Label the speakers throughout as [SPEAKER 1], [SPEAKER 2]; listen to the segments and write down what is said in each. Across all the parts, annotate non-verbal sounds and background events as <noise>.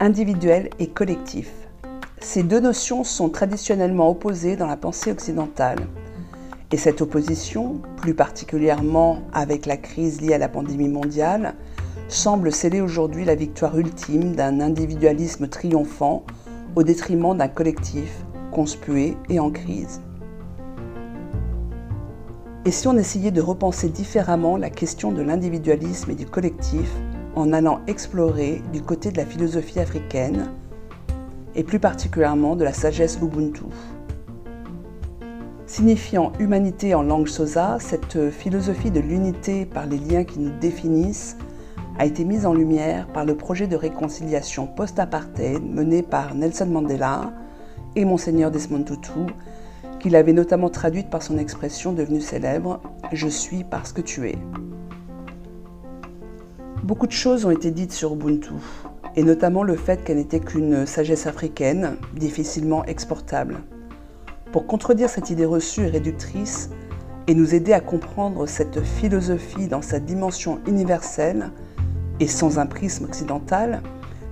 [SPEAKER 1] Individuel et collectif. Ces deux notions sont traditionnellement opposées dans la pensée occidentale. Et cette opposition, plus particulièrement avec la crise liée à la pandémie mondiale, semble sceller aujourd'hui la victoire ultime d'un individualisme triomphant au détriment d'un collectif conspué et en crise. Et si on essayait de repenser différemment la question de l'individualisme et du collectif en allant explorer du côté de la philosophie africaine et plus particulièrement de la sagesse Ubuntu. Signifiant humanité en langue sosa, cette philosophie de l'unité par les liens qui nous définissent a été mise en lumière par le projet de réconciliation post-apartheid mené par Nelson Mandela et Monseigneur Desmond Tutu, qu'il avait notamment traduite par son expression devenue célèbre Je suis parce que tu es. Beaucoup de choses ont été dites sur Ubuntu, et notamment le fait qu'elle n'était qu'une sagesse africaine, difficilement exportable. Pour contredire cette idée reçue et réductrice et nous aider à comprendre cette philosophie dans sa dimension universelle et sans un prisme occidental,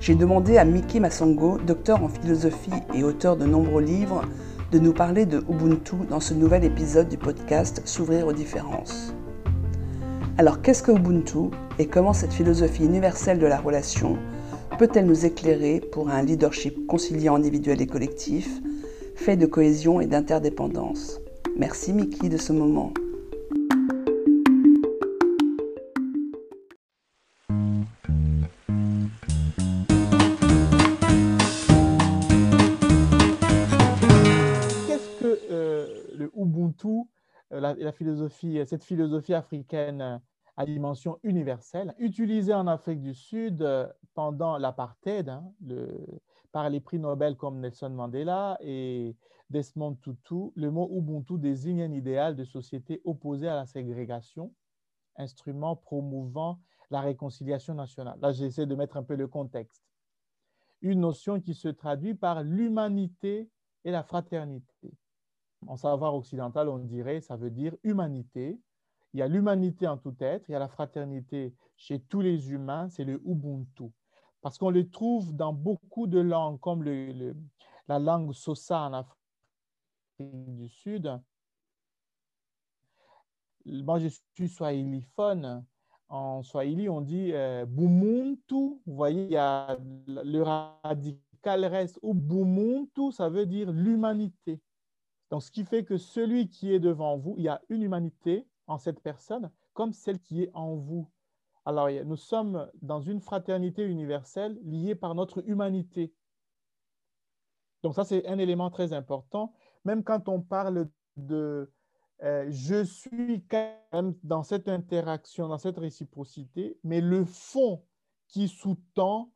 [SPEAKER 1] j'ai demandé à Miki Masongo, docteur en philosophie et auteur de nombreux livres, de nous parler de Ubuntu dans ce nouvel épisode du podcast S'ouvrir aux différences. Alors qu'est-ce que Ubuntu et comment cette philosophie universelle de la relation peut-elle nous éclairer pour un leadership conciliant individuel et collectif fait de cohésion et d'interdépendance? Merci Mickey de ce moment.
[SPEAKER 2] Euh, la, philosophie, cette philosophie africaine à dimension universelle, utilisée en Afrique du Sud euh, pendant l'apartheid, hein, par les prix Nobel comme Nelson Mandela et Desmond Tutu, le mot Ubuntu désigne un idéal de société opposé à la ségrégation, instrument promouvant la réconciliation nationale. Là, j'essaie de mettre un peu le contexte. Une notion qui se traduit par l'humanité et la fraternité. En savoir occidental, on dirait, ça veut dire humanité. Il y a l'humanité en tout être, il y a la fraternité chez tous les humains, c'est le Ubuntu parce qu'on le trouve dans beaucoup de langues, comme la langue Sosa en Afrique du Sud. Moi, je suis swahiliphone. En swahili, on dit euh, Bumuntu. Vous voyez, il y a le radical reste ou ça veut dire l'humanité. Donc, ce qui fait que celui qui est devant vous, il y a une humanité en cette personne, comme celle qui est en vous. Alors, nous sommes dans une fraternité universelle liée par notre humanité. Donc, ça, c'est un élément très important. Même quand on parle de euh, je suis quand même dans cette interaction, dans cette réciprocité, mais le fond qui sous-tend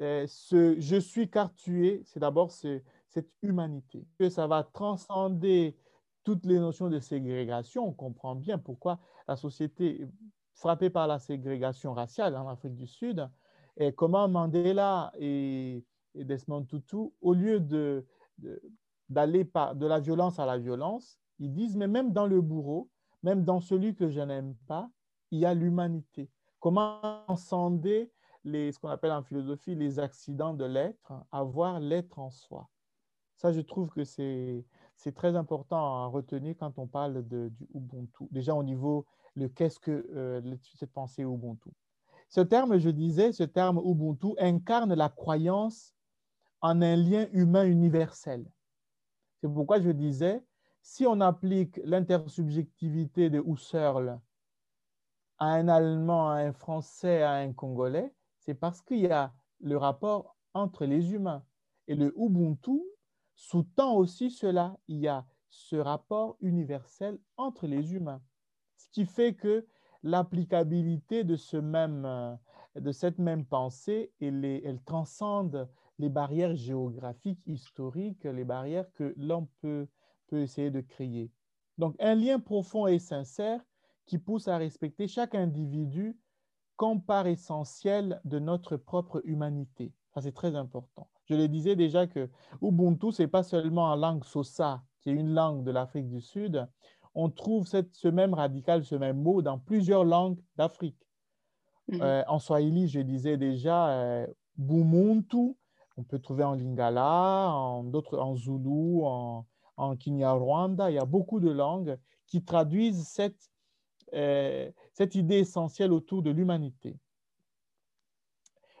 [SPEAKER 2] euh, ce je suis car tu es, c'est d'abord cette humanité. Que ça va transcender toutes les notions de ségrégation. On comprend bien pourquoi la société frappé par la ségrégation raciale en Afrique du Sud, et comment Mandela et, Desmond Tutu, au lieu de, d'aller de la violence à la violence, ils disent, mais même dans le bourreau, même dans celui que je n'aime pas, il y a l'humanité. Comment sonder les, ce qu'on appelle en philosophie les accidents de l'être, avoir l'être en soi. Ça, je trouve que c'est, très important à retenir quand on parle de, du Ubuntu. Déjà au niveau le qu'est-ce que euh, cette pensée Ubuntu. Ce terme, je disais, ce terme Ubuntu incarne la croyance en un lien humain universel. C'est pourquoi je disais, si on applique l'intersubjectivité de Husserl à un Allemand, à un Français, à un Congolais, c'est parce qu'il y a le rapport entre les humains. Et le Ubuntu sous-tend aussi cela. Il y a ce rapport universel entre les humains ce qui fait que l'applicabilité de, ce même, euh, de cette même pensée, elle, transcende les barrières géographiques, historiques, les barrières que l'on peut, peut essayer de créer. Donc, un lien profond et sincère qui pousse à respecter chaque individu comme part essentielle de notre propre humanité. Ça, c'est très important. Je le disais déjà que Ubuntu, ce n'est pas seulement en langue Sosa, qui est une langue de l'Afrique du Sud, on trouve ce même radical, ce même mot dans plusieurs langues d'Afrique. Mhm. Euh, en Swahili, je disais déjà euh, Bumuntu, on peut trouver en Lingala, en, en Zulu, en, en Kinyarwanda. Il y a beaucoup de langues qui traduisent cette, euh, cette idée essentielle autour de l'humanité.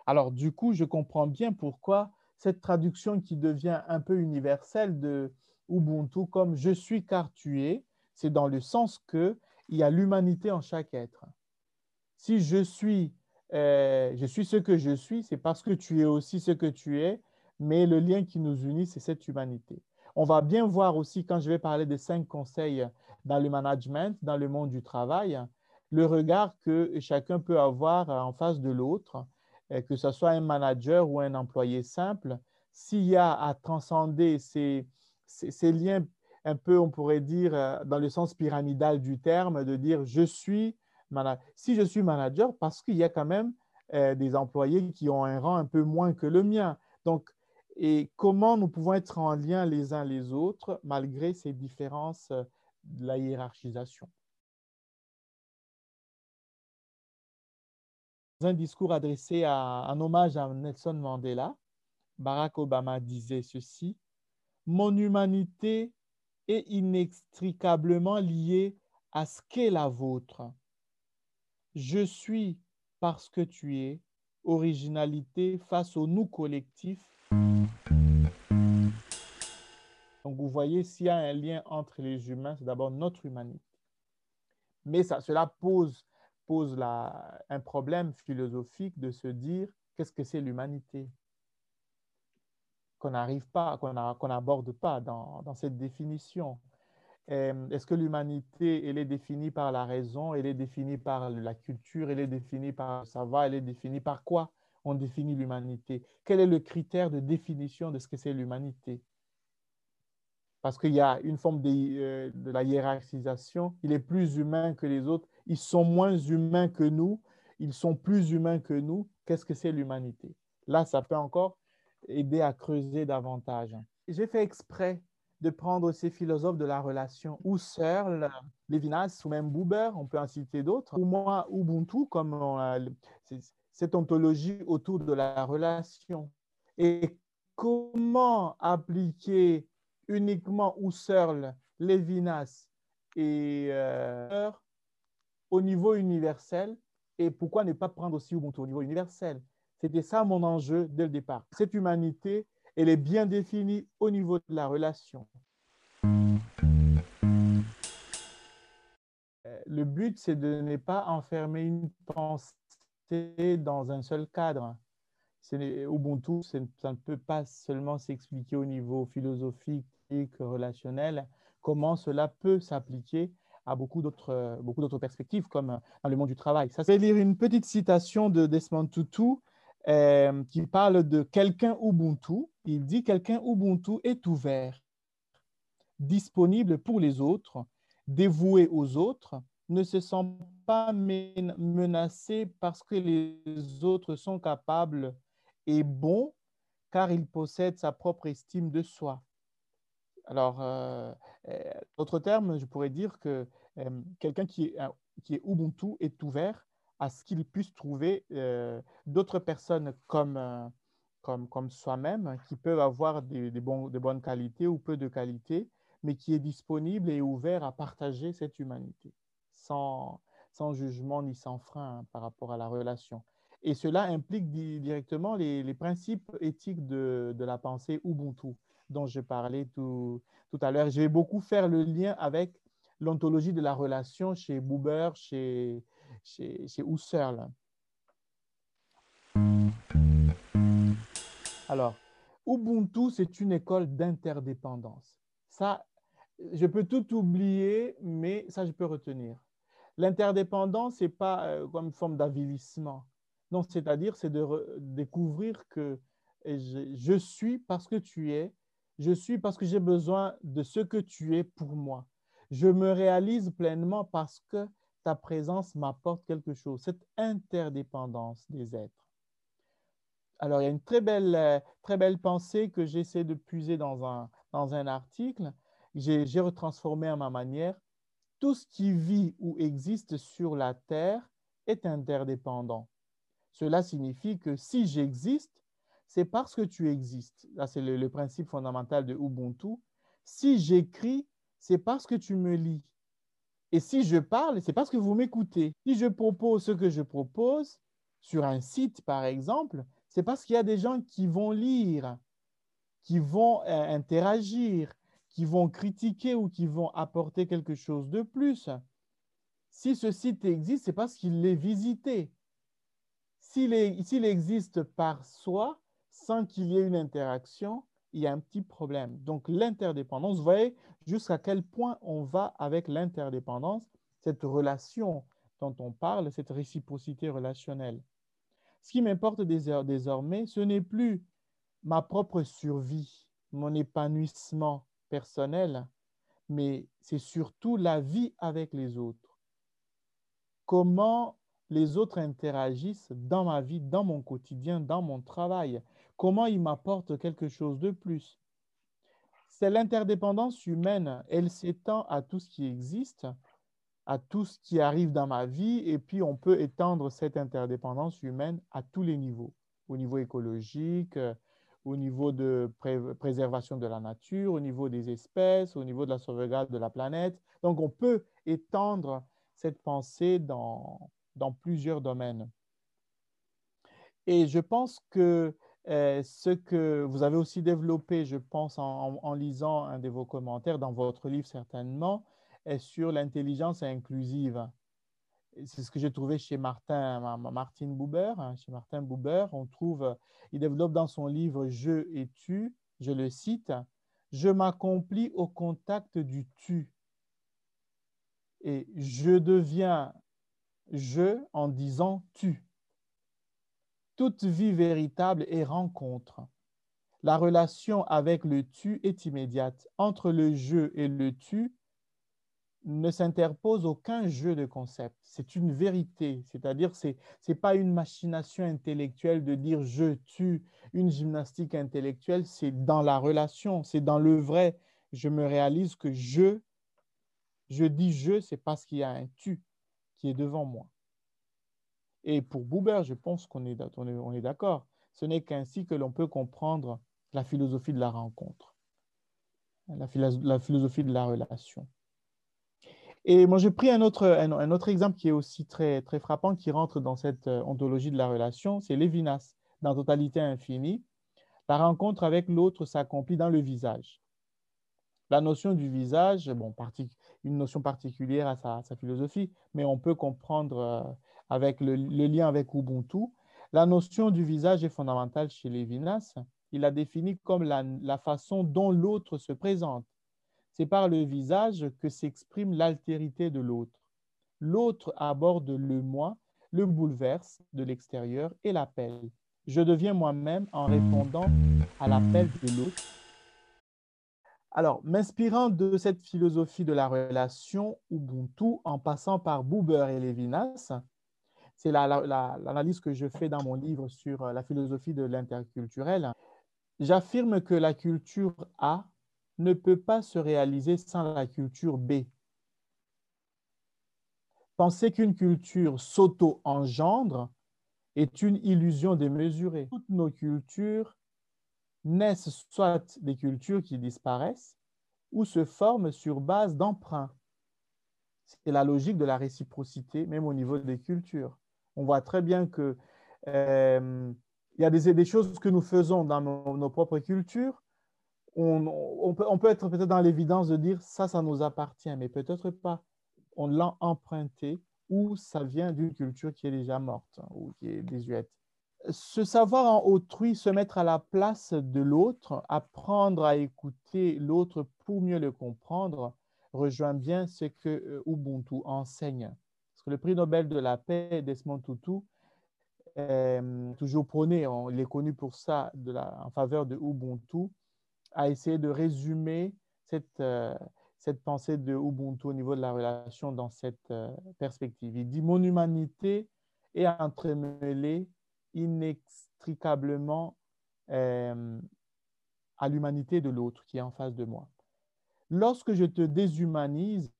[SPEAKER 2] Alors, du coup, je comprends bien pourquoi cette traduction qui devient un peu universelle de Ubuntu comme je suis car tu es, c'est dans le sens que il y a l'humanité en chaque être. Si je suis, euh, je suis ce que je suis, c'est parce que tu es aussi ce que tu es, mais le lien qui nous unit, c'est cette humanité. On va bien voir aussi quand je vais parler des cinq conseils dans le management, dans le monde du travail, le regard que chacun peut avoir en face de l'autre, que ce soit un manager ou un employé simple, s'il y a à transcender ces, ces, liens un peu, on pourrait dire, euh, dans le sens pyramidal du terme, de dire je suis manager. Si je suis manager, parce qu'il y a quand même euh, des employés qui ont un rang un peu moins que le mien. Donc, et comment nous pouvons être en lien les uns les autres malgré ces différences de la hiérarchisation? Un discours adressé à un hommage à Nelson Mandela, Barack Obama disait ceci Mon humanité est inextricablement liée à ce qu'est la vôtre. Je suis parce que tu es, originalité face au nous collectif. Donc vous voyez, s'il y a un lien entre les humains, c'est d'abord notre humanité. Mais ça, cela pose, pose un problème philosophique de se dire qu'est-ce que c'est l'humanité qu'on n'arrive pas, qu'on n'aborde pas dans, cette définition. Euh, est-ce que l'humanité, elle est définie par la raison, elle est définie par la culture, elle est définie par le savoir, elle est définie par quoi on définit l'humanité? Quel est le critère de définition de ce que c'est l'humanité? Parce qu'il y a une forme euh, de, la hiérarchisation. Il est plus humain que les autres. Ils sont moins humains que nous. Ils sont plus humains que nous. Qu'est-ce que c'est l'humanité? Là, ça peut encore aider à creuser davantage. J'ai fait exprès de prendre ces philosophes de la relation, Husserl, Levinas ou même Buber, on peut en citer d'autres, ou moi, Ubuntu, comme cette ontologie autour de la relation. Et comment appliquer uniquement Husserl, Levinas et euh, au niveau universel et pourquoi ne pas prendre aussi Ubuntu au niveau universel? C'était ça mon enjeu dès le départ. Cette humanité, elle est bien définie au niveau de la relation. Euh, le but, c'est de ne pas enfermer une pensée dans un seul cadre. Ubuntu, ça ne peut pas seulement s'expliquer au niveau philosophique, relationnel, comment cela peut s'appliquer à beaucoup d'autres, beaucoup d'autres perspectives, comme dans le monde du travail. Ça, je lire une petite citation de Desmond Tutu euh, qui parle de quelqu'un Ubuntu. Il dit quelqu'un Ubuntu est ouvert, disponible pour les autres, dévoué aux autres, ne se sent pas menacé parce que les autres sont capables et bons car il possède sa propre estime de soi. Alors, euh, euh, d'autres termes, je pourrais dire que euh, quelqu'un qui est, qui est Ubuntu est ouvert à ce qu'il puisse trouver d'autres personnes comme, comme, comme soi-même qui peuvent avoir des, des, bons, de bonnes qualités ou peu de qualités, mais qui est disponible et ouvert à partager cette humanité sans, sans jugement ni sans frein par rapport à la relation. Et cela implique directement les, principes éthiques de, de, la pensée Ubuntu dont je parlais tout, tout à l'heure. Je vais beaucoup faire le lien avec l'ontologie de la relation chez Buber, chez, chez, chez Husserl. Alors, Ubuntu, c'est une école d'interdépendance. Ça, je peux tout oublier, mais ça, je peux retenir. L'interdépendance, ce n'est pas euh, comme une forme d'avilissement. C'est-à-dire, c'est de découvrir que je, je, suis parce que tu es, je suis parce que j'ai besoin de ce que tu es pour moi. Je me réalise pleinement parce que ta présence m'apporte quelque chose, cette interdépendance des êtres. Alors, il y a une très belle, euh, très belle pensée que j'essaie de puiser dans un, dans un article. J'ai retransformé à ma manière tout ce qui vit ou existe sur la Terre est interdépendant. Cela signifie que si j'existe, c'est parce que tu existes. Là, c'est le, principe fondamental de Ubuntu. Si j'écris, c'est parce que tu me lis. Et si je parle, c'est parce que vous m'écoutez. Si je propose ce que je propose sur un site, par exemple, c'est parce qu'il y a des gens qui vont lire, qui vont euh, interagir, qui vont critiquer ou qui vont apporter quelque chose de plus. Si ce site existe, c'est parce qu'il est visité. S'il existe par soi, sans qu'il y ait une interaction, il y a un petit problème. Donc l'interdépendance, vous voyez jusqu'à quel point on va avec l'interdépendance, cette relation dont on parle, cette réciprocité relationnelle. Ce qui m'importe désormais, ce n'est plus ma propre survie, mon épanouissement personnel, mais c'est surtout la vie avec les autres. Comment les autres interagissent dans ma vie, dans mon quotidien, dans mon travail comment il m'apporte quelque chose de plus? C'est l'interdépendance humaine, elle s'étend à tout ce qui existe, à tout ce qui arrive dans ma vie, et puis on peut étendre cette interdépendance humaine à tous les niveaux, au niveau écologique, euh, au niveau de préservation de la nature, au niveau des espèces, au niveau de la sauvegarde de la planète. Donc on peut étendre cette pensée dans, dans plusieurs domaines. Et je pense que euh, ce que vous avez aussi développé, je pense, en, lisant un de vos commentaires dans votre livre certainement, est sur l'intelligence inclusive. C'est ce que j'ai trouvé chez Martin, Martin Buber. Hein, chez Martin Buber, on trouve, il développe dans son livre Je et tu, je le cite, Je m'accomplis au contact du tu. Et je deviens je en disant tu toute vie véritable est rencontre. La relation avec le tu est immédiate. Entre le je et le tu ne s'interpose aucun jeu de concept. C'est une vérité, c'est-à-dire ce n'est pas une machination intellectuelle de dire je, tu, une gymnastique intellectuelle, c'est dans la relation, c'est dans le vrai. Je me réalise que je, je dis je, c'est parce qu'il y a un tu qui est devant moi. Et pour Buber, je pense qu'on est, on est, d'accord. Ce n'est qu'ainsi que l'on peut comprendre la philosophie de la rencontre, la, philosophie de la relation. Et moi, j'ai pris un autre, un, autre exemple qui est aussi très, très frappant, qui rentre dans cette euh, ontologie de la relation, c'est Lévinas, dans Totalité infinie. La rencontre avec l'autre s'accomplit dans le visage. La notion du visage, bon, une notion particulière à sa, philosophie, mais on peut comprendre euh, avec le, lien avec Ubuntu. La notion du visage est fondamentale chez Lévinas. Il la définit comme la, la façon dont l'autre se présente. C'est par le visage que s'exprime l'altérité de l'autre. L'autre aborde le moi, le bouleverse de l'extérieur et l'appelle. Je deviens moi-même en répondant à l'appel de l'autre. Alors, m'inspirant de cette philosophie de la relation Ubuntu en passant par Buber et Lévinas, c'est l'analyse que je fais dans mon livre sur euh, la philosophie de l'interculturel. J'affirme que la culture A ne peut pas se réaliser sans la culture B. Penser qu'une culture s'auto-engendre est une illusion démesurée. Toutes nos cultures naissent soit des cultures qui disparaissent ou se forment sur base d'emprunts. C'est la logique de la réciprocité, même au niveau des cultures on voit très bien que euh, il y a des, choses que nous faisons dans nos, propres cultures. On, peut, être peut-être dans l'évidence de dire ça, ça nous appartient, mais peut-être pas. On l'a emprunté ou ça vient d'une culture qui est déjà morte hein, ou qui est désuète. Ce savoir en autrui, se mettre à la place de l'autre, apprendre à écouter l'autre pour mieux le comprendre, rejoint bien ce que euh, Ubuntu enseigne le prix Nobel de la paix, Desmond Tutu, euh, toujours prôné, il est connu pour ça, en faveur de Ubuntu, a essayé de résumer cette, euh, cette pensée de Ubuntu au niveau de la relation dans cette perspective. Il dit Mon humanité est entremêlée inextricablement à l'humanité de l'autre qui est en face de moi. Lorsque je te déshumanise,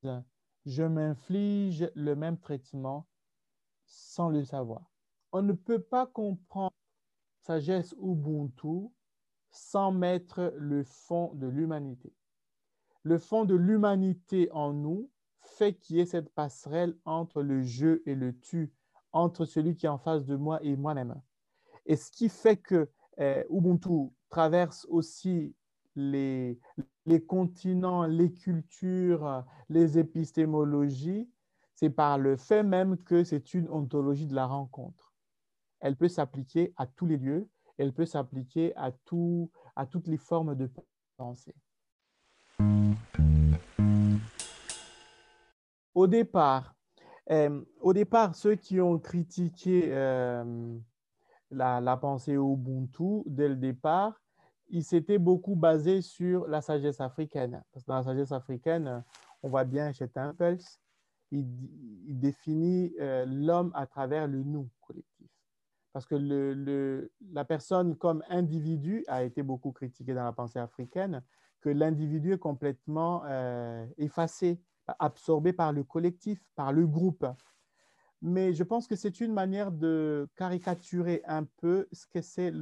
[SPEAKER 2] je m'inflige le même traitement sans le savoir. On ne peut pas comprendre sagesse Ubuntu sans mettre le fond de l'humanité. Le fond de l'humanité en nous fait qu'il y ait cette passerelle entre le je et le tu, entre celui qui est en face de moi et moi-même. Et ce qui fait que euh, Ubuntu traverse aussi les, les continents, les cultures, les épistémologies, c'est par le fait même que c'est une ontologie de la rencontre. Elle peut s'appliquer à tous les lieux, elle peut s'appliquer à, tout, à toutes les formes de pensée. Au départ, euh, au départ, ceux qui ont critiqué euh, la, pensée Ubuntu dès le départ, ils s'étaient beaucoup basés sur la sagesse africaine. Parce que dans la sagesse africaine, on voit bien chez Temples, il, définit euh, l'homme à travers le nous collectif. Parce que la personne comme individu a été beaucoup critiquée dans la pensée africaine, que l'individu est complètement effacé absorbé par le collectif, par le groupe. Mais je pense que c'est une manière de caricaturer un peu ce que c'est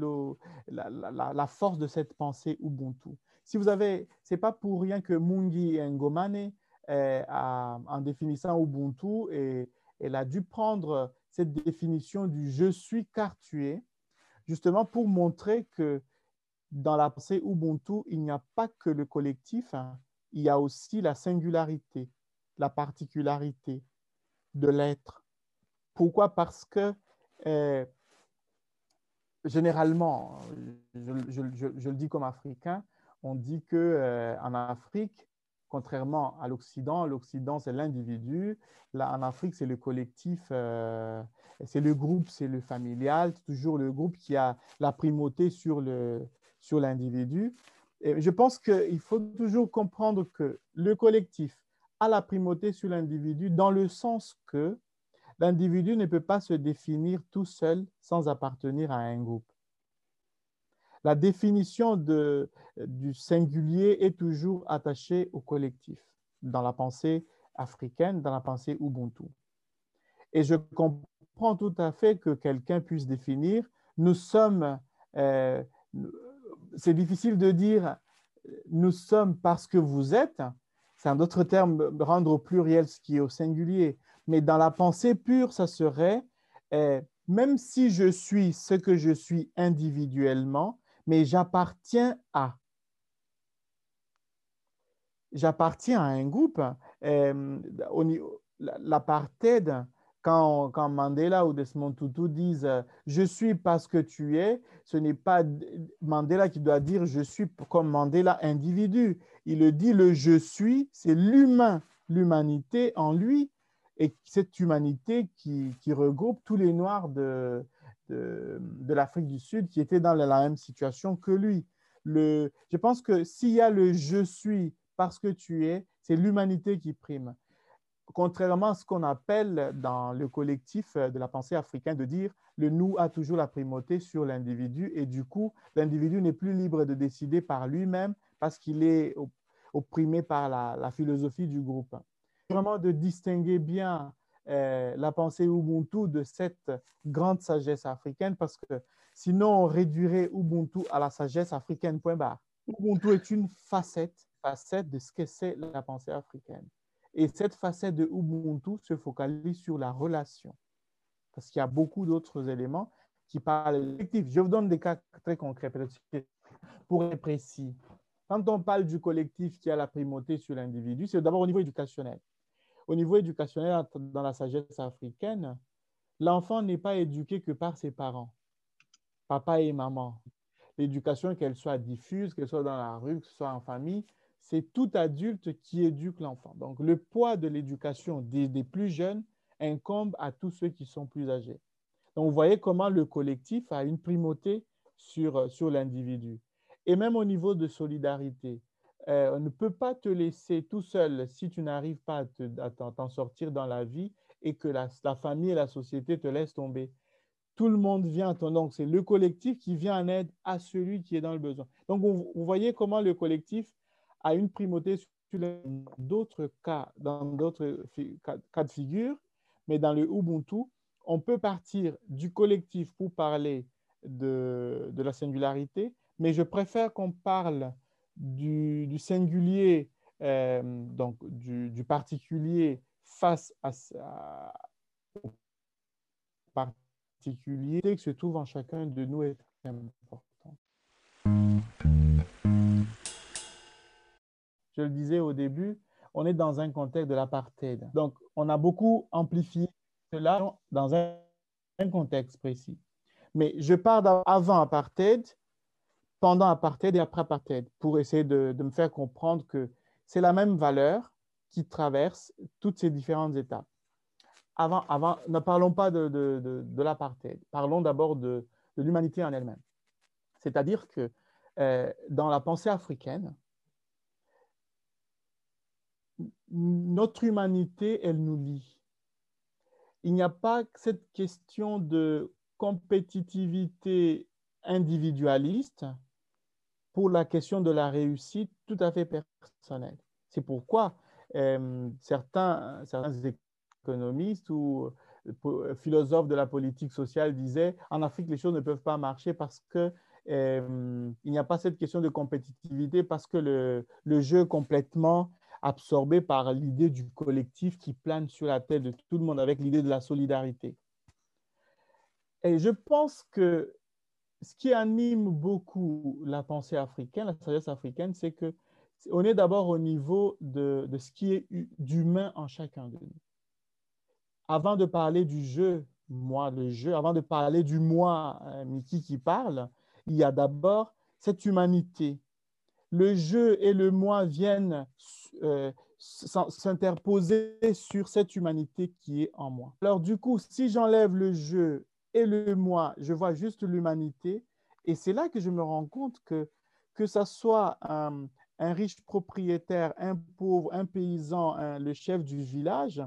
[SPEAKER 2] la, force de cette pensée Ubuntu. Si vous avez, c'est pas pour rien que Mungi Ngomane, euh, en définissant Ubuntu, elle a dû prendre cette définition du je suis car tu es, justement pour montrer que dans la pensée Ubuntu, il n'y a pas que le collectif, hein, il y a aussi la singularité, la particularité de l'être. Pourquoi? Parce que euh, généralement, je, le dis comme africain, on dit que euh, en Afrique, contrairement à l'Occident, l'Occident c'est l'individu, là en Afrique c'est le collectif, euh, c'est le groupe, c'est le familial, c'est toujours le groupe qui a la primauté sur l'individu. Je pense qu'il faut toujours comprendre que le collectif a la primauté sur l'individu dans le sens que l'individu ne peut pas se définir tout seul sans appartenir à un groupe. La définition du singulier est toujours attachée au collectif dans la pensée africaine, dans la pensée Ubuntu. Et je comprends tout à fait que quelqu'un puisse définir, nous sommes, euh, c'est difficile de dire nous sommes parce que vous êtes. C'est un autre terme, rendre au pluriel ce qui est au singulier. Mais dans la pensée pure, ça serait, eh, même si je suis ce que je suis individuellement, mais j'appartiens à. J'appartiens à un groupe. Eh, l'apartheid, quand, Mandela ou Desmond Tutu disent euh, Je suis parce que tu es, ce n'est pas Mandela qui doit dire Je suis comme Mandela individu. Il le dit Le je suis, c'est l'humain, l'humanité en lui, et cette humanité qui, regroupe tous les Noirs de, de, l'Afrique du Sud qui étaient dans la même situation que lui. Je pense que s'il y a le je suis parce que tu es, c'est l'humanité qui prime contrairement à ce qu'on appelle dans le collectif de la pensée africaine de dire le nous a toujours la primauté sur l'individu et du coup, l'individu n'est plus libre de décider par lui-même parce qu'il est opprimé par la, philosophie du groupe. Vraiment de distinguer bien euh, la pensée Ubuntu de cette grande sagesse africaine parce que sinon on réduirait Ubuntu à la sagesse africaine. Ubuntu est une facette de ce que c'est la pensée africaine. Et cette facette de Ubuntu se focalise sur la relation. Parce qu'il y a beaucoup d'autres éléments qui parlent collectif. Je vous donne des cas très concrets, pour être précis. Quand on parle du collectif qui a la primauté sur l'individu, c'est d'abord au niveau éducationnel. Au niveau éducationnel, dans la sagesse africaine, l'enfant n'est pas éduqué que par ses parents, papa et maman. L'éducation, qu'elle soit diffuse, qu'elle soit dans la rue, que ce soit en famille, c'est tout adulte qui éduque l'enfant. Donc, le poids de l'éducation des, plus jeunes incombe à tous ceux qui sont plus âgés. Donc, vous voyez comment le collectif a une primauté sur, sur l'individu. Et même au niveau de solidarité, euh, on ne peut pas te laisser tout seul si tu n'arrives pas à t'en sortir dans la vie et que la, famille et la société te laissent tomber. Tout le monde vient. Donc, c'est le collectif qui vient en aide à celui qui est dans le besoin. Donc, vous voyez comment le collectif a une primauté d'autres cas, dans d'autres cas de figure, mais dans le Ubuntu, on peut partir du collectif pour parler de, la singularité, mais je préfère qu'on parle du, singulier, euh, donc du, particulier face à, au particulier qui se trouve en chacun de nous est important. Je le disais au début, on est dans un contexte de l'apartheid. Donc, on a beaucoup amplifié cela dans un, contexte précis. Mais je parle avant apartheid, pendant apartheid et après apartheid pour essayer de, me faire comprendre que c'est la même valeur qui traverse toutes ces différentes étapes. Avant, avant ne parlons pas de, de, l'apartheid, parlons d'abord de, l'humanité en elle-même. C'est-à-dire que euh, dans la pensée africaine, notre humanité, elle nous lie. Il n'y a pas cette question de compétitivité individualiste pour la question de la réussite tout à fait personnelle. C'est pourquoi euh, certains, économistes ou euh, philosophes de la politique sociale disaient en Afrique, les choses ne peuvent pas marcher parce que euh, il n'y a pas cette question de compétitivité parce que le jeu complètement absorbé par l'idée du collectif qui plane sur la tête de tout le monde avec l'idée de la solidarité. Et je pense que ce qui anime beaucoup la pensée africaine, la sagesse africaine, c'est que on est d'abord au niveau de, de, ce qui est d'humain en chacun de nous. Avant de parler du jeu, moi, le jeu, avant de parler du moi, euh, Mickey qui parle, il y a d'abord cette humanité. Le jeu et le moi viennent euh, s'interposer sur cette humanité qui est en moi. Alors du coup, si j'enlève le jeu et le moi, je vois juste l'humanité, et c'est là que je me rends compte que que ça soit un, riche propriétaire, un pauvre, un paysan, le chef du village,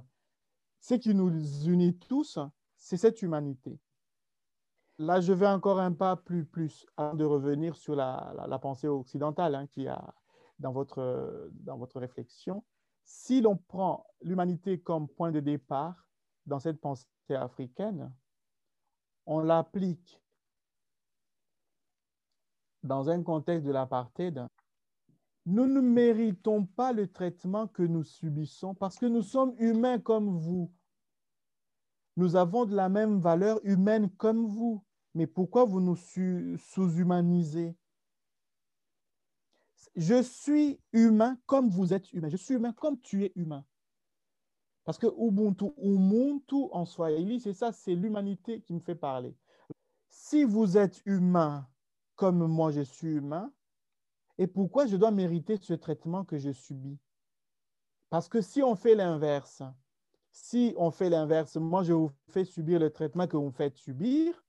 [SPEAKER 2] ce qui nous unit tous, c'est cette humanité. Là, je vais encore un pas plus, plus avant de revenir sur la, pensée occidentale hein, qui a dans votre, dans votre réflexion. Si l'on prend l'humanité comme point de départ dans cette pensée africaine, on l'applique dans un contexte de l'apartheid, nous ne méritons pas le traitement que nous subissons parce que nous sommes humains comme vous. Nous avons de la même valeur humaine comme vous. Mais pourquoi vous nous sous-humanisez? Je suis humain comme vous êtes humain. Je suis humain comme tu es humain. Parce que Ubuntu, Ubuntu en Swahili, c'est ça, c'est l'humanité qui me fait parler. Si vous êtes humain comme moi je suis humain, et pourquoi je dois mériter ce traitement que je subis? Parce que si on fait l'inverse, si on fait l'inverse, moi je vous fais subir le traitement que vous me faites subir,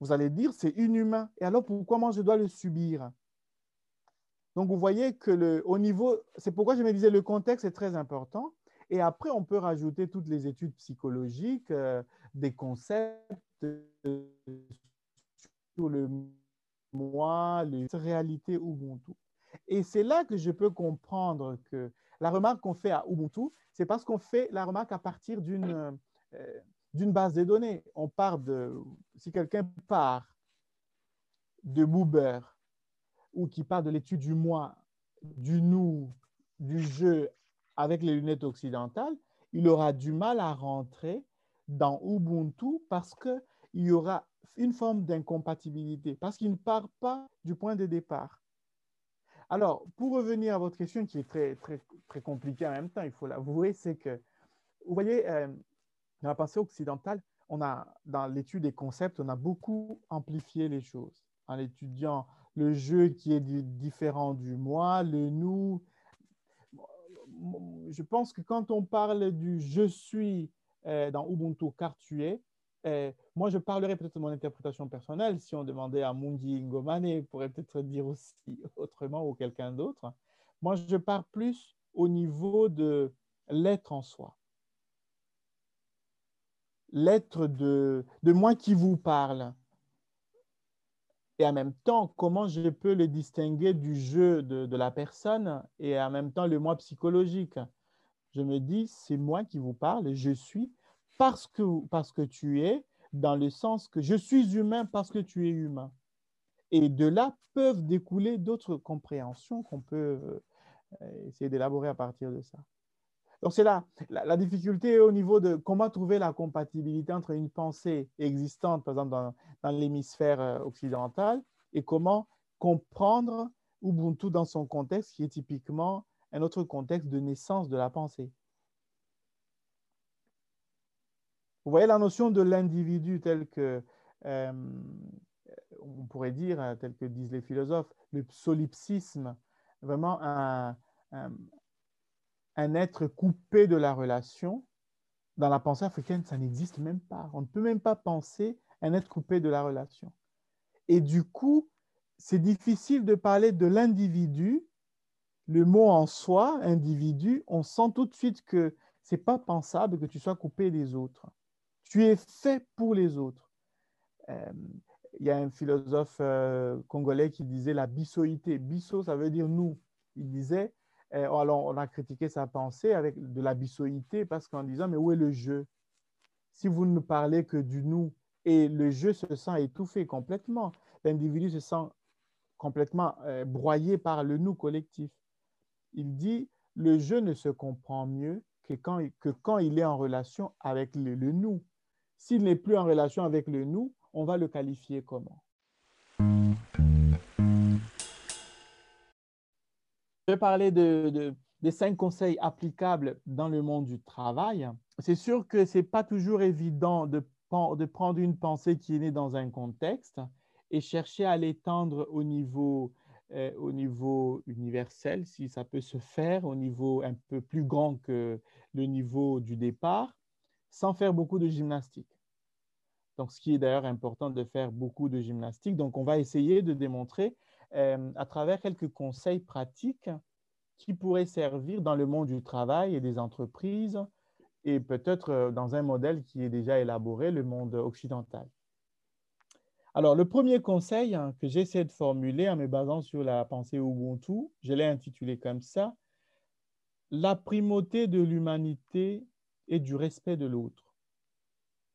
[SPEAKER 2] vous allez dire c'est inhumain. Et alors pourquoi moi je dois le subir? Donc, vous voyez que le, au niveau, c'est pourquoi je me disais le contexte est très important. Et après, on peut rajouter toutes les études psychologiques, euh, des concepts sur le moi, les réalités Ubuntu. Et c'est là que je peux comprendre que la remarque qu'on fait à Ubuntu, c'est parce qu'on fait la remarque à partir d'une euh, d'une base de données. On part de, si quelqu'un part de Buber ou qui parle de l'étude du moi, du nous, du jeu avec les lunettes occidentales, il aura du mal à rentrer dans Ubuntu parce qu'il y aura une forme d'incompatibilité, parce qu'il ne part pas du point de départ. Alors, pour revenir à votre question qui est très, très, très compliquée en même temps, il faut l'avouer, c'est que, vous voyez, euh, dans la pensée occidentale, on a, dans l'étude des concepts, on a beaucoup amplifié les choses en étudiant le jeu qui est différent du moi, le nous. Je pense que quand on parle du je suis euh, dans Ubuntu car tu es, euh, moi je parlerais peut-être de mon interprétation personnelle. Si on demandait à Mundi Ngomane, il pourrait peut-être dire aussi <laughs> autrement ou quelqu'un d'autre. Moi je pars plus au niveau de l'être en soi. L'être de, de moi qui vous parle et en même temps, comment je peux le distinguer du jeu de, la personne et en même temps le moi psychologique? Je me dis, c'est moi qui vous parle, je suis parce que, parce que tu es, dans le sens que je suis humain parce que tu es humain. Et de là peuvent découler d'autres compréhensions qu'on peut euh, essayer d'élaborer à partir de ça. Donc c'est là la, difficulté au niveau de comment trouver la compatibilité entre une pensée existante, par exemple dans, dans l'hémisphère euh, occidental, et comment comprendre Ubuntu dans son contexte, qui est typiquement un autre contexte de naissance de la pensée. Vous voyez la notion de l'individu tel que, euh, on pourrait dire, tel que disent les philosophes, le solipsisme, vraiment un, un être coupé de la relation, dans la pensée africaine, ça n'existe même pas. On ne peut même pas penser un être coupé de la relation. Et du coup, c'est difficile de parler de l'individu. Le mot en soi, individu, on sent tout de suite que c'est pas pensable que tu sois coupé des autres. Tu es fait pour les autres. Euh, il y a un philosophe euh, congolais qui disait la bissoïté. Bisso, ça veut dire nous. Il disait alors, on a critiqué sa pensée avec de la bissoïté parce qu'en disant, mais où est le jeu? Si vous ne parlez que du nous et le jeu se sent étouffé complètement, l'individu se sent complètement euh, broyé par le nous collectif. Il dit, le jeu ne se comprend mieux que quand, que quand il est en relation avec le nous. S'il n'est plus en relation avec le nous, on va le qualifier comment? Je vais parler de, des cinq conseils applicables dans le monde du travail. C'est sûr que ce n'est pas toujours évident de, de, prendre une pensée qui est née dans un contexte et chercher à l'étendre au niveau, euh, au niveau universel, si ça peut se faire, au niveau un peu plus grand que le niveau du départ, sans faire beaucoup de gymnastique. Donc, ce qui est d'ailleurs important de faire beaucoup de gymnastique. Donc, on va essayer de démontrer euh, à travers quelques conseils pratiques qui pourraient servir dans le monde du travail et des entreprises et peut-être euh, dans un modèle qui est déjà élaboré, le monde occidental. Alors, le premier conseil hein, que j'essaie de formuler en me basant sur la pensée Ubuntu, je l'ai intitulé comme ça, La primauté de l'humanité et du respect de l'autre.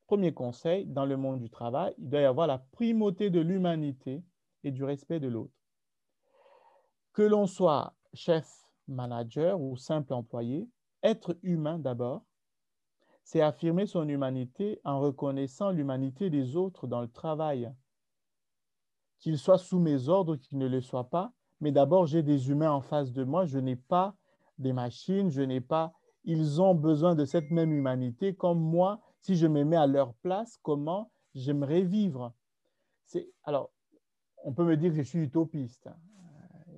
[SPEAKER 2] Premier conseil, dans le monde du travail, il doit y avoir la primauté de l'humanité et du respect de l'autre que l'on soit chef, manager ou simple employé, être humain d'abord, c'est affirmer son humanité en reconnaissant l'humanité des autres dans le travail. Qu'ils soient sous mes ordres, qu'ils ne le soient pas, mais d'abord j'ai des humains en face de moi, je n'ai pas des machines, je n'ai pas... Ils ont besoin de cette même humanité comme moi, si je me mets à leur place, comment j'aimerais vivre? Alors, on peut me dire que je suis utopiste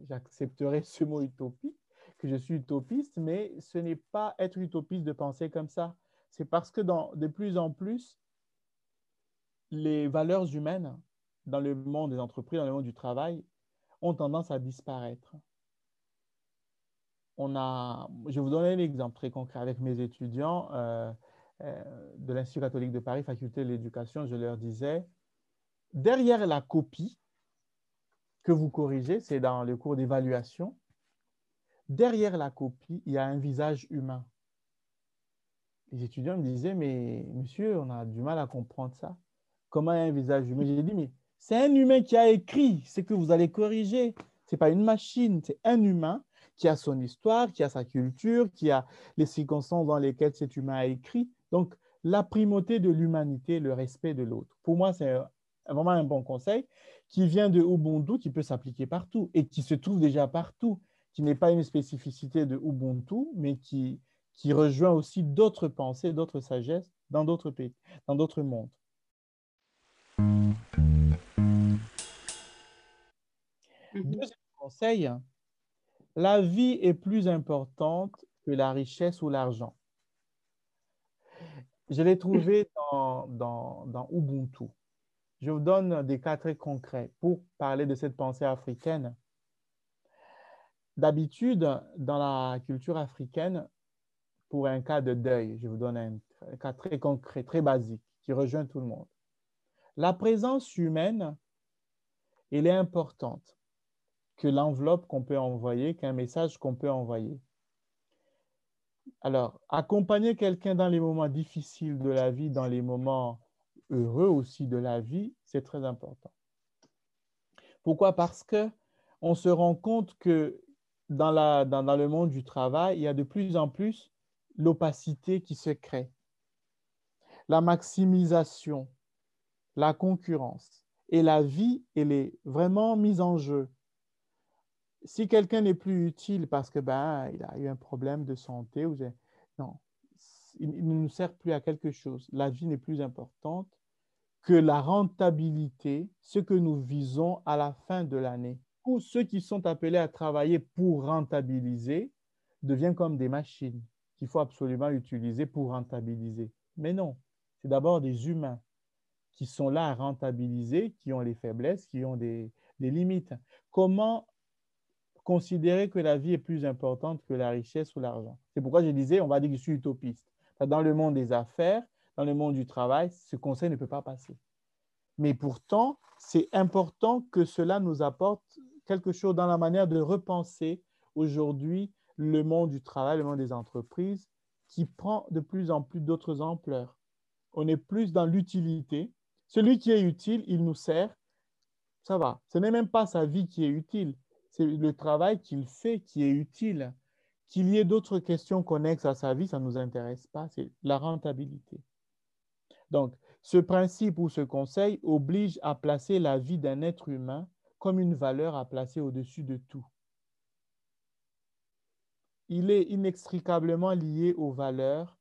[SPEAKER 2] j'accepterai ce mot utopie, que je suis utopiste, mais ce n'est pas être utopiste de penser comme ça. C'est parce que de plus en plus, les valeurs humaines dans le monde des entreprises, dans le monde du travail, ont tendance à disparaître. On a, je vais vous donner un exemple très concret avec mes étudiants euh, euh, de l'Institut catholique de Paris, faculté de l'éducation. Je leur disais, derrière la copie, que vous corrigez, c'est dans le cours d'évaluation. Derrière la copie, il y a un visage humain. Les étudiants me disaient, mais monsieur, on a du mal à comprendre ça. Comment un visage humain? J'ai dit, mais c'est un humain qui a écrit ce que vous allez corriger. Ce n'est pas une machine, c'est un humain qui a son histoire, qui a sa culture, qui a les circonstances dans lesquelles cet humain a écrit. Donc, la primauté de l'humanité, le respect de l'autre. Pour moi, c'est vraiment un bon conseil qui vient de Ubuntu, qui peut s'appliquer partout et qui se trouve déjà partout, qui n'est pas une spécificité de Ubuntu, mais qui, qui rejoint aussi d'autres pensées, d'autres sagesses dans d'autres pays, dans d'autres mondes. Mhm. Deuxième conseil, la vie est plus importante que la richesse ou l'argent. Je l'ai <laughs> trouvé dans, dans, dans Ubuntu. Je vous donne des cas très concrets pour parler de cette pensée africaine. D'habitude, dans la culture africaine, pour un cas de deuil, je vous donne un, cas très concret, très basique, qui rejoint tout le monde. La présence humaine elle est importante que l'enveloppe qu'on peut envoyer, qu'un message qu'on peut envoyer. Alors, accompagner quelqu'un dans les moments difficiles de la vie, dans les moments heureux aussi de la vie, c'est très important. Pourquoi? Parce que on se rend compte que dans, dans, le monde du travail, il y a de plus en plus l'opacité qui se crée, la maximisation, la concurrence. Et la vie, elle est vraiment mise en jeu. Si quelqu'un n'est plus utile parce que ben, il a eu un problème de santé, ou non, il ne nous sert plus à quelque chose. La vie n'est plus importante que la rentabilité, ce que nous visons à la fin de l'année. Tous ceux qui sont appelés à travailler pour rentabiliser deviennent comme des machines qu'il faut absolument utiliser pour rentabiliser. Mais non, c'est d'abord des humains qui sont là à rentabiliser, qui ont les faiblesses, qui ont des, des limites. Comment considérer que la vie est plus importante que la richesse ou l'argent C'est pourquoi je disais, on va dire que je suis utopiste. Dans le monde des affaires, dans le monde du travail, ce conseil ne peut pas passer. Mais pourtant, c'est important que cela nous apporte quelque chose dans la manière de repenser aujourd'hui le monde du travail, le monde des entreprises, qui prend de plus en plus d'autres ampleurs. On est plus dans l'utilité. Celui qui est utile, il nous sert. Ça va. Ce n'est même pas sa vie qui est utile. C'est le travail qu'il fait qui est utile. Qu'il y ait d'autres questions connexes à sa vie, ça ne nous intéresse pas. C'est la rentabilité. Donc, ce principe ou ce conseil oblige à placer la vie d'un être humain comme une valeur à placer au-dessus de tout. Il est inextricablement lié aux valeurs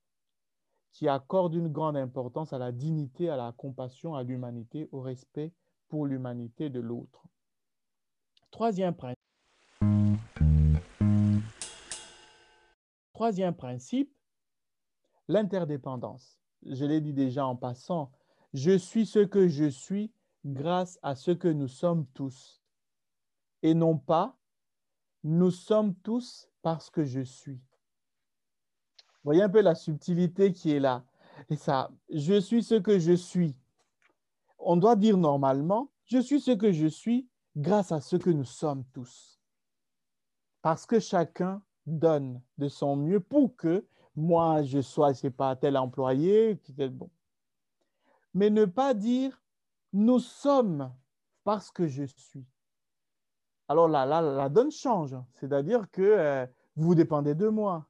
[SPEAKER 2] qui accordent une grande importance à la dignité, à la compassion, à l'humanité, au respect pour l'humanité de l'autre. Troisième principe. Troisième principe, l'interdépendance je l'ai dit déjà en passant, je suis ce que je suis grâce à ce que nous sommes tous. Et non pas, nous sommes tous parce que je suis. Voyez un peu la subtilité qui est là. Et ça, je suis ce que je suis. On doit dire normalement, je suis ce que je suis grâce à ce que nous sommes tous. Parce que chacun donne de son mieux pour que moi, je sois, je sais pas, tel employé, bon. Mais ne pas dire, nous sommes parce que je suis. Alors là, là la donne change. C'est-à-dire que euh, vous dépendez de moi.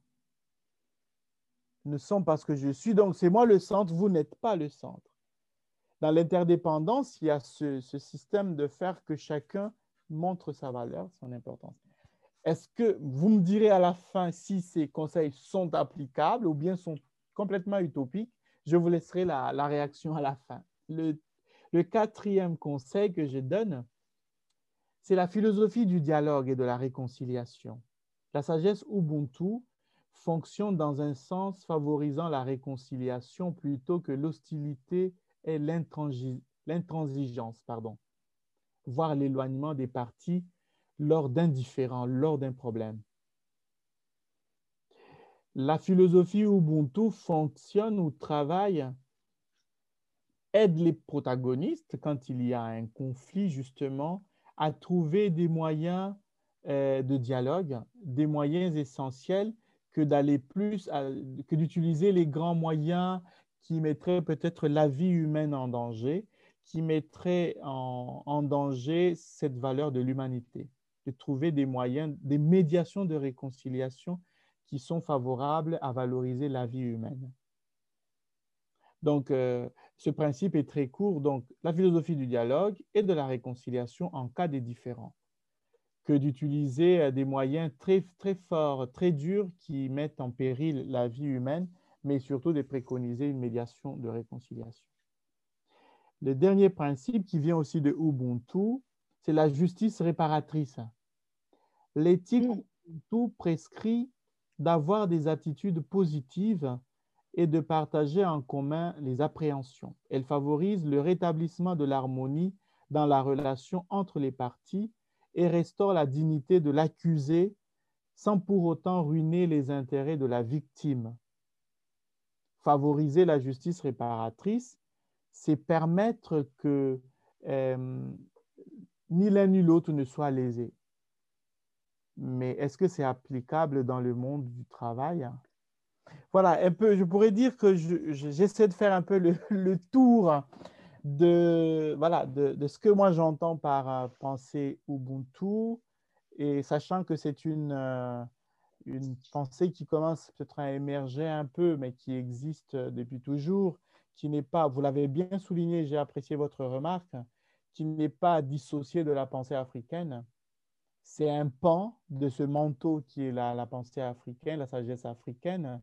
[SPEAKER 2] Nous sommes parce que je suis. Donc, c'est moi le centre, vous n'êtes pas le centre. Dans l'interdépendance, il y a ce, ce système de faire que chacun montre sa valeur, son importance. Est-ce que vous me direz à la fin si ces conseils sont applicables ou bien sont complètement utopiques? Je vous laisserai la, réaction à la fin. Le, le quatrième conseil que je donne, c'est la philosophie du dialogue et de la réconciliation. La sagesse Ubuntu fonctionne dans un sens favorisant la réconciliation plutôt que l'hostilité et l'intransigeance, voire l'éloignement des parties lors d'un différent, lors d'un problème. La philosophie Ubuntu fonctionne ou travaille, aide les protagonistes quand il y a un conflit justement à trouver des moyens euh, de dialogue, des moyens essentiels que d'aller plus, que d'utiliser les grands moyens qui mettraient peut-être la vie humaine en danger, qui mettraient en danger cette valeur de l'humanité de trouver des moyens, des médiations de réconciliation qui sont favorables à valoriser la vie humaine. Donc, euh, ce principe est très court. Donc, la philosophie du dialogue et de la réconciliation en cas des différends, que d'utiliser euh, des moyens très, très forts, très durs qui mettent en péril la vie humaine, mais surtout de préconiser une médiation de réconciliation. Le dernier principe qui vient aussi de Ubuntu, c'est la justice réparatrice. L'éthique tout prescrit d'avoir des attitudes positives et de partager en commun les appréhensions. Elle favorise le rétablissement de l'harmonie dans la relation entre les parties et restaure la dignité de l'accusé sans pour autant ruiner les intérêts de la victime. Favoriser la justice réparatrice, c'est permettre que euh, ni l'un ni l'autre ne soit lésé. Mais est-ce que c'est applicable dans le monde du travail? Voilà, un peu, je pourrais dire que j'essaie de faire un peu le, <laughs> tour de, voilà, de, ce que moi j'entends par euh, pensée Ubuntu, et sachant que c'est une, euh, une pensée qui commence peut-être à émerger un peu, mais qui existe depuis toujours, qui n'est pas, vous l'avez bien souligné, j'ai apprécié votre remarque, qui n'est pas dissociée de la pensée africaine. C'est un pan de ce manteau qui est la, pensée africaine, la sagesse africaine.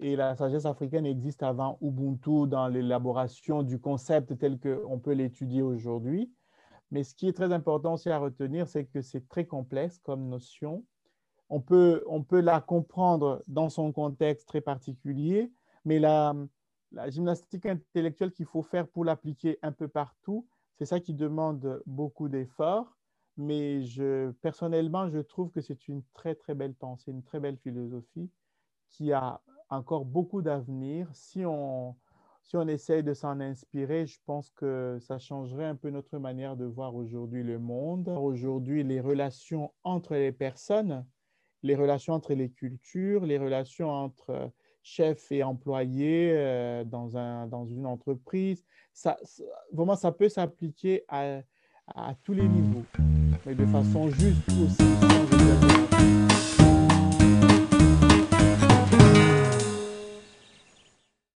[SPEAKER 2] Et la sagesse africaine existe avant Ubuntu dans l'élaboration du concept tel qu'on peut l'étudier aujourd'hui. Mais ce qui est très important aussi à retenir, c'est que c'est très complexe comme notion. On peut, on peut la comprendre dans son contexte très particulier, mais la, la gymnastique intellectuelle qu'il faut faire pour l'appliquer un peu partout, c'est ça qui demande beaucoup d'efforts. Mais je, personnellement, je trouve que c'est une très, très belle pensée, une très belle philosophie qui a encore beaucoup d'avenir. Si on, si on essaye de s'en inspirer, je pense que ça changerait un peu notre manière de voir aujourd'hui le monde, aujourd'hui les relations entre les personnes, les relations entre les cultures, les relations entre chef et employé euh, dans, un, dans une entreprise. Vraiment, ça peut s'appliquer à, à tous les niveaux, mais de façon juste aussi.